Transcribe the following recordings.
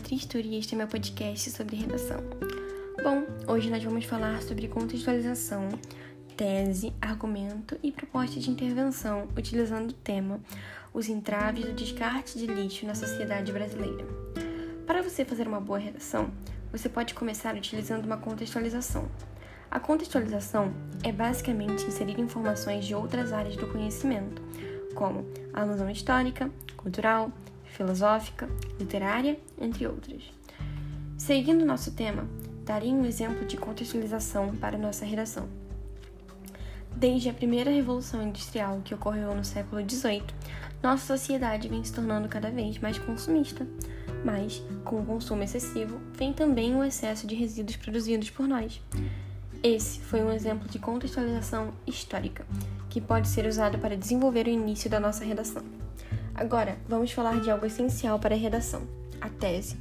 Tristur e este é meu podcast sobre redação. Bom, hoje nós vamos falar sobre contextualização, tese, argumento e proposta de intervenção utilizando o tema Os entraves do descarte de lixo na sociedade brasileira. Para você fazer uma boa redação, você pode começar utilizando uma contextualização. A contextualização é basicamente inserir informações de outras áreas do conhecimento, como alusão histórica, cultural, filosófica, literária, entre outras. Seguindo nosso tema, darei um exemplo de contextualização para nossa redação. Desde a primeira revolução industrial que ocorreu no século XVIII, nossa sociedade vem se tornando cada vez mais consumista. Mas, com o consumo excessivo, vem também o excesso de resíduos produzidos por nós. Esse foi um exemplo de contextualização histórica, que pode ser usado para desenvolver o início da nossa redação. Agora, vamos falar de algo essencial para a redação: a tese.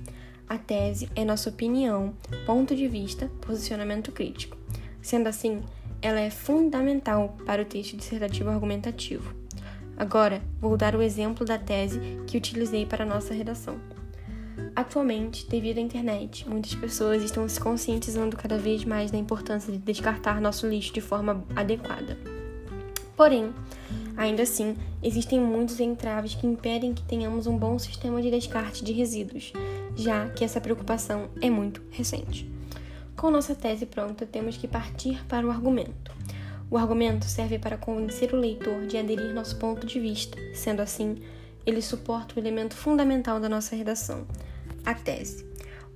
A tese é nossa opinião, ponto de vista, posicionamento crítico. Sendo assim, ela é fundamental para o texto dissertativo argumentativo. Agora, vou dar o exemplo da tese que utilizei para a nossa redação. Atualmente, devido à internet, muitas pessoas estão se conscientizando cada vez mais da importância de descartar nosso lixo de forma adequada. Porém, Ainda assim, existem muitos entraves que impedem que tenhamos um bom sistema de descarte de resíduos, já que essa preocupação é muito recente. Com nossa tese pronta, temos que partir para o argumento. O argumento serve para convencer o leitor de aderir nosso ponto de vista, sendo assim, ele suporta o elemento fundamental da nossa redação, a tese.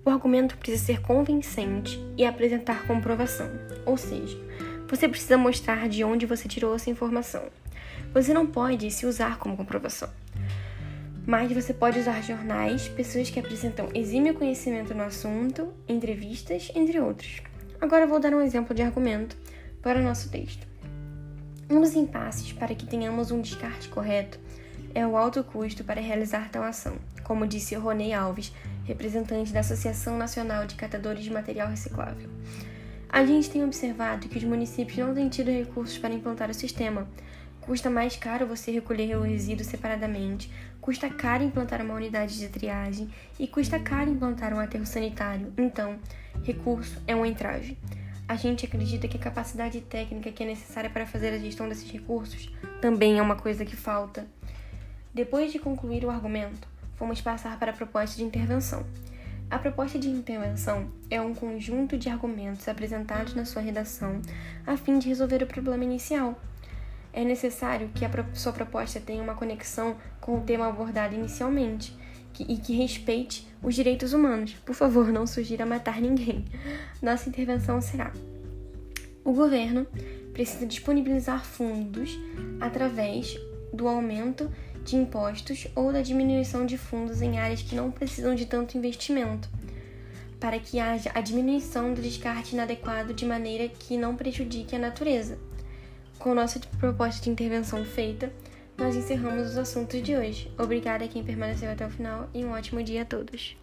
O argumento precisa ser convincente e apresentar comprovação, ou seja, você precisa mostrar de onde você tirou essa informação. Você não pode se usar como comprovação. Mas você pode usar jornais, pessoas que apresentam exímio conhecimento no assunto, entrevistas, entre outros. Agora vou dar um exemplo de argumento para o nosso texto. Um dos impasses para que tenhamos um descarte correto é o alto custo para realizar tal ação, como disse Ronei Alves, representante da Associação Nacional de Catadores de Material Reciclável. A gente tem observado que os municípios não têm tido recursos para implantar o sistema, Custa mais caro você recolher o resíduo separadamente, custa caro implantar uma unidade de triagem e custa caro implantar um aterro sanitário. Então, recurso é um entrave. A gente acredita que a capacidade técnica que é necessária para fazer a gestão desses recursos também é uma coisa que falta. Depois de concluir o argumento, vamos passar para a proposta de intervenção. A proposta de intervenção é um conjunto de argumentos apresentados na sua redação a fim de resolver o problema inicial é necessário que a sua proposta tenha uma conexão com o tema abordado inicialmente e que respeite os direitos humanos. Por favor, não sugira matar ninguém. Nossa intervenção será: o governo precisa disponibilizar fundos através do aumento de impostos ou da diminuição de fundos em áreas que não precisam de tanto investimento, para que haja a diminuição do descarte inadequado de maneira que não prejudique a natureza. Com nossa proposta de intervenção feita, nós encerramos os assuntos de hoje. Obrigada a quem permaneceu até o final e um ótimo dia a todos.